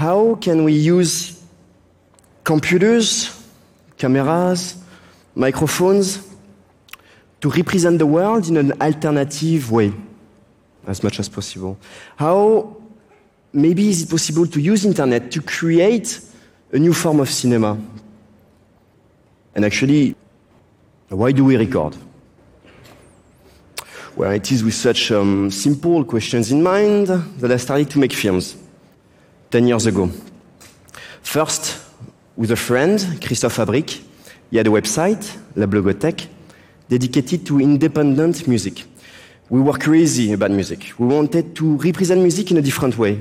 how can we use computers, cameras, microphones to represent the world in an alternative way as much as possible? How maybe is it possible to use internet to create a new form of cinema? And actually, why do we record? Well, it is with such um, simple questions in mind that I started to make films 10 years ago. First, with a friend, Christophe Abric. He had a website, La Blogothèque, dedicated to independent music. We were crazy about music. We wanted to represent music in a different way,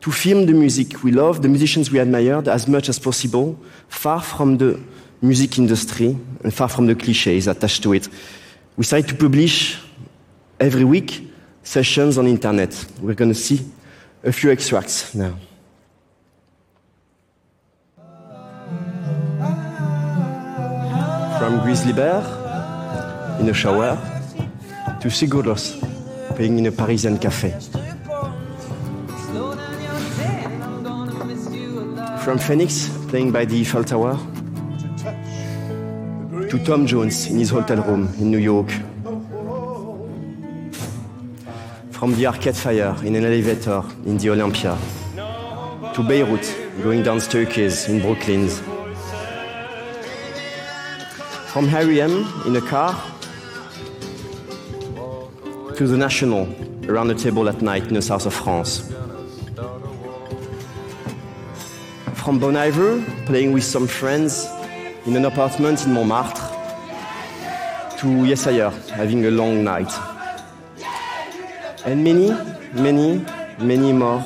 to film the music we loved, the musicians we admired as much as possible, far from the music industry and far from the cliches attached to it. We started to publish every week sessions on internet. We're going to see a few extracts now. From Grizzly Bear in a shower to Sigur Rós playing in a Parisian cafe. From Phoenix playing by the Eiffel Tower to Tom Jones in his hotel room in New York. From the Arcade Fire in an elevator in the Olympia to Beirut going down in Brooklyn. From Harry M in a car to the National around the table at night in the south of France. From Bon Iver, playing with some friends in an apartment in Montmartre, to Yeasayer, having a long night. And many, many, many more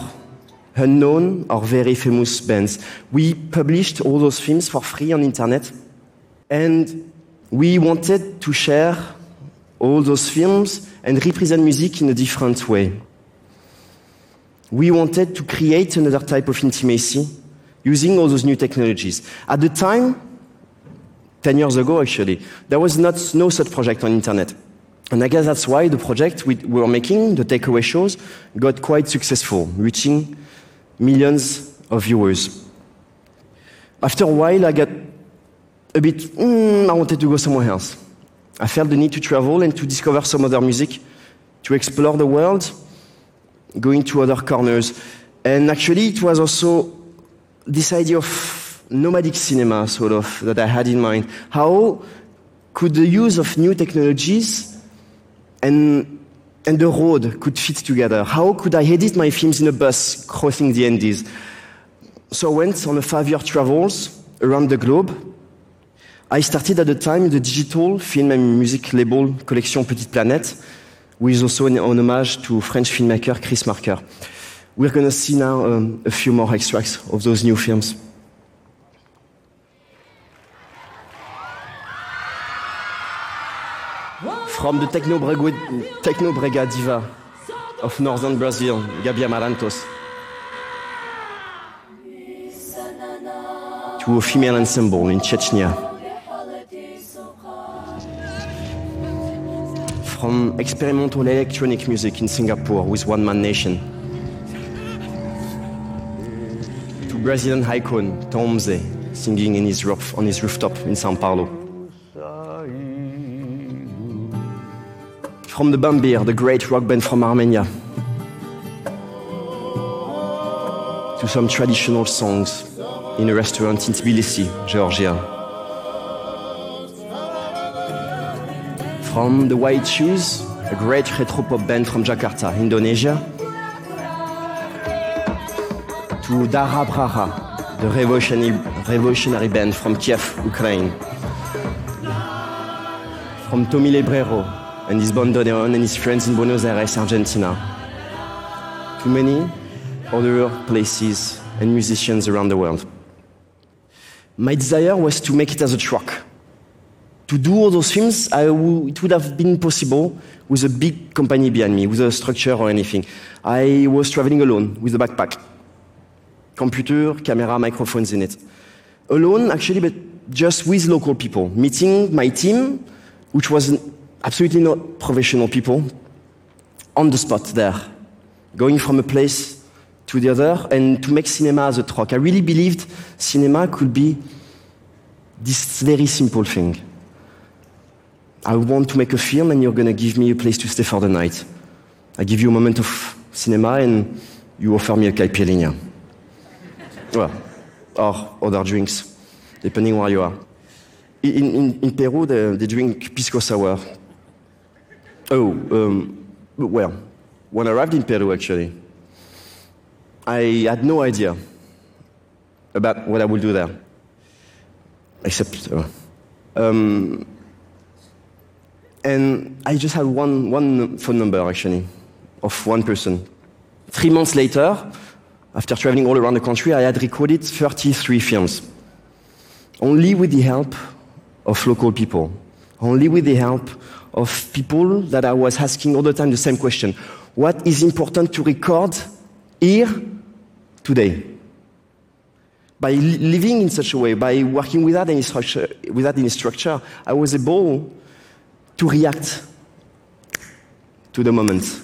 unknown or very famous bands. We published all those films for free on internet, and we wanted to share all those films and represent music in a different way. We wanted to create another type of intimacy using all those new technologies. At the time, 10 years ago actually, there was not, no such project on internet. And I guess that's why the project we were making, the takeaway shows, got quite successful, reaching millions of viewers. After a while, I got a bit, mm, I wanted to go somewhere else. I felt the need to travel and to discover some other music, to explore the world, going to other corners. And actually, it was also this idea of nomadic cinema, sort of, that I had in mind. How could the use of new technologies and, and the road could fit together? How could I edit my films in a bus crossing the Andes? So I went on a five-year travels around the globe. I started at the time the digital film and music label Collection Petite Planète, which is also an, homage to French filmmaker Chris Marker. We're going to see now um, a few more extracts of those new films. From the techno brega, techno diva of northern Brazil, Gaby Amarantos, to a female ensemble in Chechnya. From experimental electronic music in Singapore with One Man Nation. To Brazilian icon Tomze singing on his rooftop in Sao Paulo. From the Bambir, the great rock band from Armenia. To some traditional songs in a restaurant in Tbilisi, Georgia. From the White Shoes, a great retro pop band from Jakarta, Indonesia. To DakhaBrakha, the revolutionary, revolutionary band from Kiev, Ukraine. From Tomi Lebrero and his bandoneon and his friends in Buenos Aires, Argentina. To many other places and musicians around the world. My desire was to make it as a truck. To do all those films, it would have been possible with a big company behind me, with a structure or anything. I was traveling alone with a backpack, computer, camera, microphones in it. Alone, actually, but just with local people, meeting my team, which was absolutely not professional people, on the spot there, going from a place to the other and to make cinema as a truck. I really believed cinema could be this very simple thing. I want to make a film and you're going to give me a place to stay for the night. I give you a moment of cinema and you offer me a caipirinha. well, or other drinks, depending where you are. In, in, in Peru, they, they, drink pisco sour. Oh, um, well, when I arrived in Peru, actually, I had no idea about what I would do there, except. Uh, um, and I just had one, one phone number, actually, of one person. Three months later, after traveling all around the country, I had recorded 33 films. Only with the help of local people. Only with the help of people that I was asking all the time the same question. What is important to record here today? By living in such a way, by working without any structure, without any structure I was able to react to the moment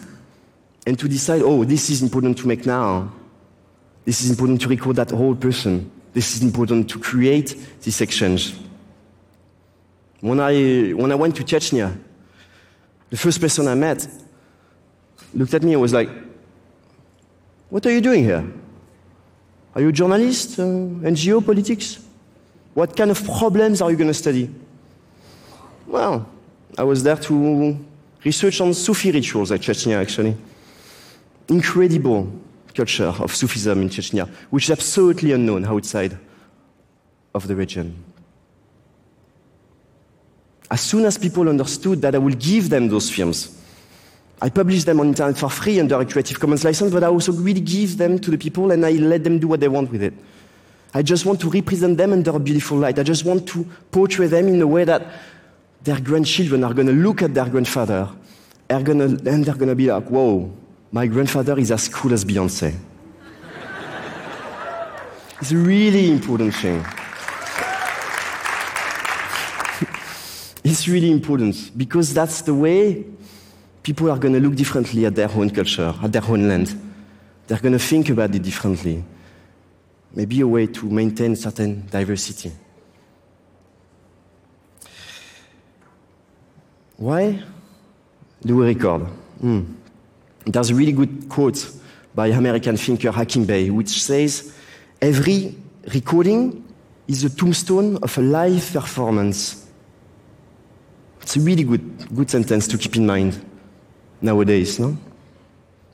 and to decide, oh, this is important to make now. This is important to record that whole person. This is important to create this exchange. When I, when I went to Chechnya, the first person I met looked at me and was like, What are you doing here? Are you a journalist? Uh, NGO politics? What kind of problems are you going to study? Well, I was there to research on Sufi rituals at Chechnya, actually. Incredible culture of Sufism in Chechnya, which is absolutely unknown outside of the region. As soon as people understood that I would give them those films, I publish them on internet for free under a Creative Commons license, but I also really give them to the people and I let them do what they want with it. I just want to represent them under a beautiful light. I just want to portray them in a way that their grandchildren are going to look at their grandfather are gonna, and they're going to be like, whoa, my grandfather is as cool as Beyonce. it's a really important thing. it's really important because that's the way people are going to look differently at their own culture, at their own land. They're going to think about it differently. Maybe a way to maintain certain diversity. Why do we record? Mm. There's a really good quote by American thinker Hakim Bey, which says, Every recording is a tombstone of a live performance. It's a really good, good sentence to keep in mind nowadays, no?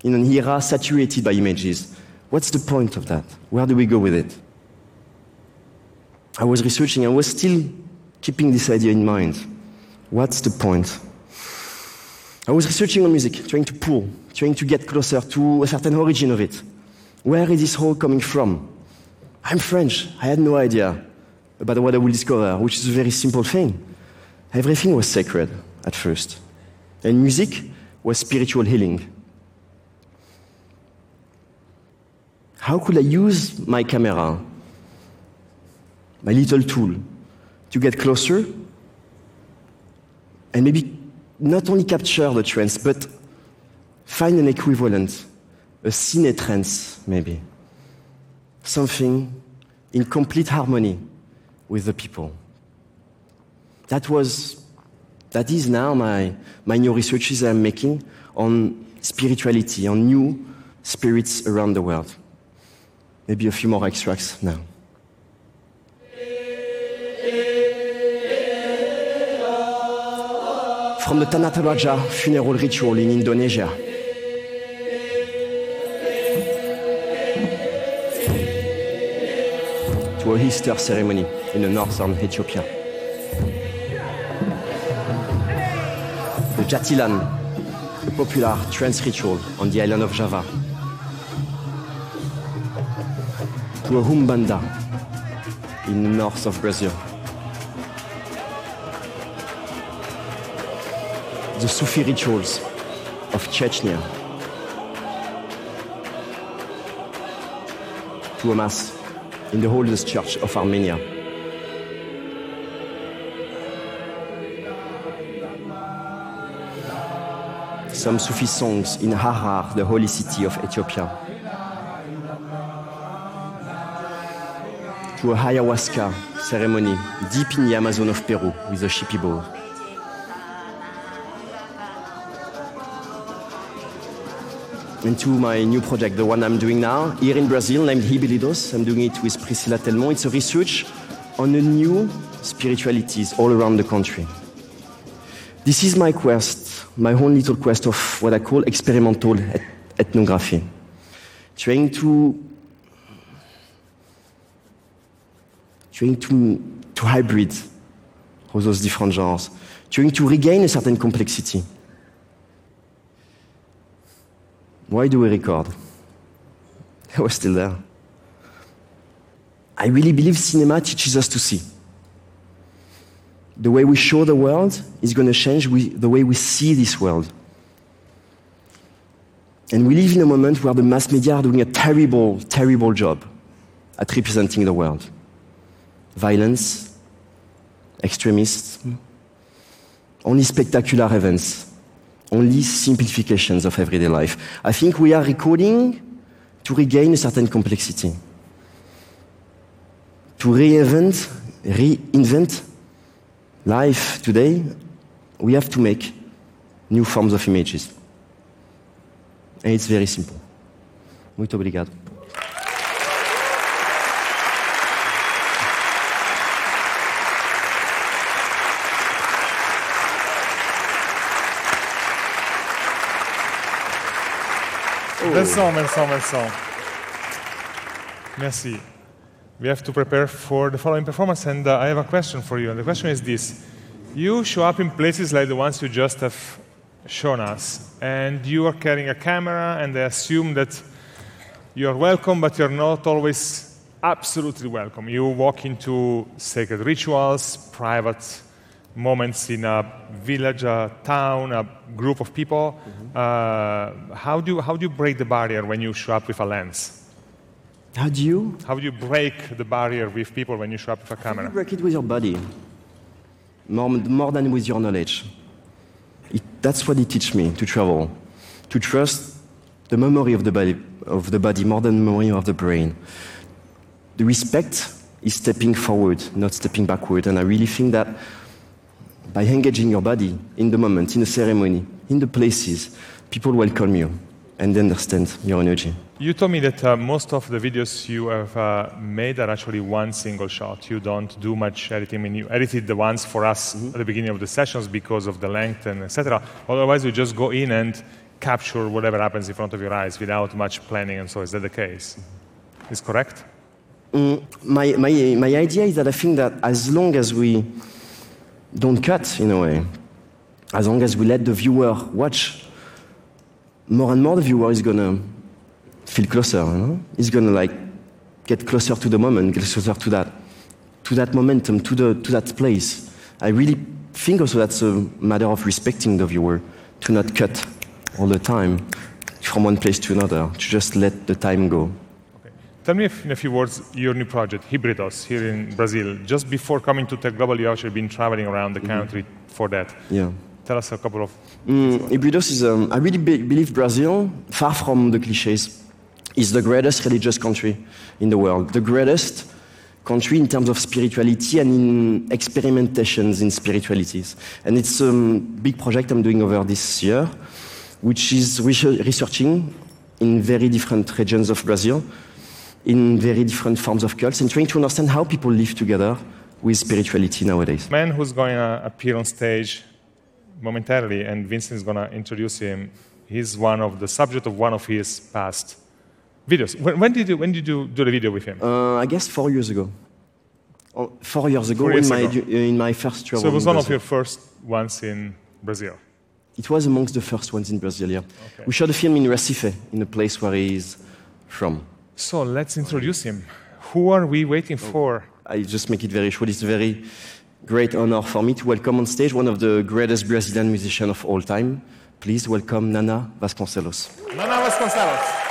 In an era saturated by images. What's the point of that? Where do we go with it? I was researching, I was still keeping this idea in mind. What's the point? I was researching on music, trying to pull, trying to get closer to a certain origin of it. Where is this whole coming from? I'm French. I had no idea about what I would discover, which is a very simple thing. Everything was sacred at first. And music was spiritual healing. How could I use my camera, my little tool, to get closer and maybe not only capture the trends, but find an equivalent, a cine trance, maybe. Something in complete harmony with the people. That was, that is now my, my new researches I'm making on spirituality, on new spirits around the world. Maybe a few more extracts now. From the Tanataraja funeral ritual in Indonesia. To a Easter ceremony in the northern Ethiopia. The Jatilan, a popular trance ritual on the island of Java. To a Humbanda in the north of Brazil. the Sufi rituals of Chechnya to a mass in the holiest church of Armenia. Some Sufi songs in Harar, the holy city of Ethiopia. To a ayahuasca ceremony deep in the Amazon of Peru with a shipibo. And to my new project, the one I'm doing now, here in Brazil, named Hybridos. I'm doing it with Priscilla Telmon. It's a research on a new spiritualities all around the country. This is my quest, my own little quest of what I call experimental ethnography. Trying to trying to, to hybrid all those different genres, trying to regain a certain complexity. Why do we record? I was still there. I really believe cinema teaches us to see. The way we show the world is going to change the way we see this world. And we live in a moment where the mass media are doing a terrible, terrible job at representing the world violence, extremists, only spectacular events, only simplifications of everyday life. I think we are recording to regain a certain complexity, to reinvent, reinvent life today. We have to make new forms of images. And it's very simple. Muito obrigado. Merci. We have to prepare for the following performance, and uh, I have a question for you. And the question is this You show up in places like the ones you just have shown us, and you are carrying a camera, and they assume that you are welcome, but you're not always absolutely welcome. You walk into sacred rituals, private moments in a village, a town, a group of people. Mm-hmm. Uh, how, do you, how do you break the barrier when you show up with a lens? How do you? How do you break the barrier with people when you show up with a camera? You break it with your body, more, more than with your knowledge. It, that's what it teaches me to travel, to trust the memory of the body, of the body more than the memory of the brain. The respect is stepping forward, not stepping backward, and I really think that by engaging your body in the moment, in the ceremony, in the places, people welcome you and understand your energy. You told me that uh, most of the videos you have uh, made are actually one single shot. You don't do much editing. I mean, you edited the ones for us mm-hmm. at the beginning of the sessions because of the length and etc. Otherwise, you just go in and capture whatever happens in front of your eyes without much planning. And so, is that the case? Is correct? Mm, my, my, my idea is that I think that as long as we don't cut in a way. As long as we let the viewer watch, more and more the viewer is gonna feel closer. You know? He's gonna like get closer to the moment, get closer to that, to that momentum, to the to that place. I really think also that's a matter of respecting the viewer, to not cut all the time from one place to another, to just let the time go. Tell me in a few words your new project, Hybridos, here in Brazil. Just before coming to TEDGlobal, you actually been traveling around the mm-hmm. country mm-hmm. for that. Yeah. Tell us a couple of. Mm, Hybridos is, um, I really be- believe Brazil, far from the cliches, is the greatest religious country in the world. The greatest country in terms of spirituality and in experimentations in spiritualities. And it's a um, big project I'm doing over this year, which is researching in very different regions of Brazil in very different forms of cults and trying to understand how people live together with spirituality nowadays. Man who's going to appear on stage momentarily, and Vincent is going to introduce him. He's one of the subject of one of his past videos. When, when did you when did you do the video with him? Uh, I guess four years ago. Oh, four years ago, four years in, ago. My, in my first travel. So it was one Brazil. of your first ones in Brazil. It was amongst the first ones in Brazil. Yeah. Okay. We shot a film in Recife, in a place where he's from. So let's introduce him. Who are we waiting oh, for? I just make it very short. It's a very great honor for me to welcome on stage one of the greatest Brazilian musicians of all time. Please welcome Nana Vasconcelos. Nana Vasconcelos.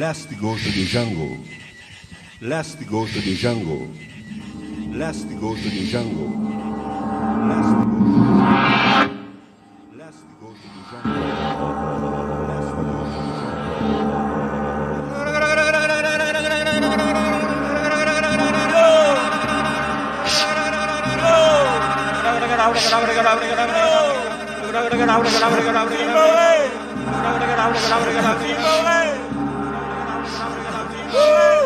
Last go to the jungle. Last go to the jungle. Last go to the jungle. Last go to the jungle. Last go to the jungle. Woo!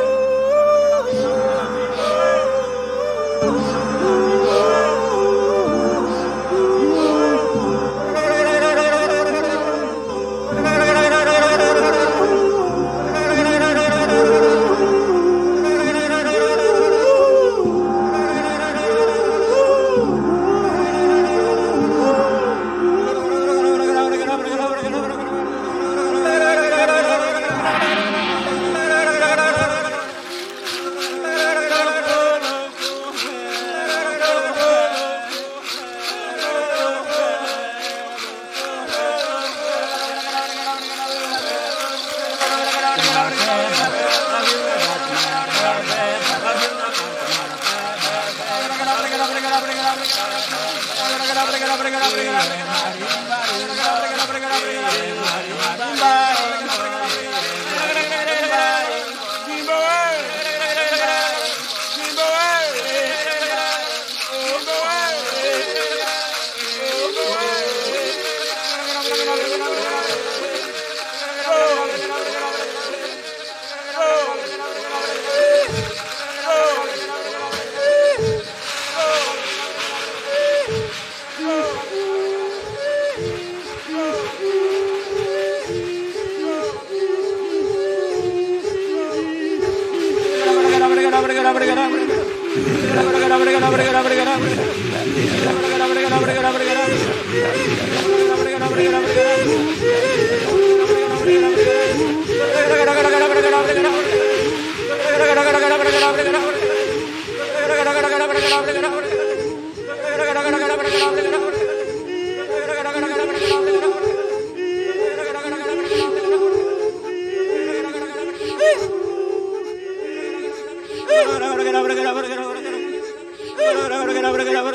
Ooh. Last go to the jungle.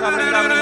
Gracias.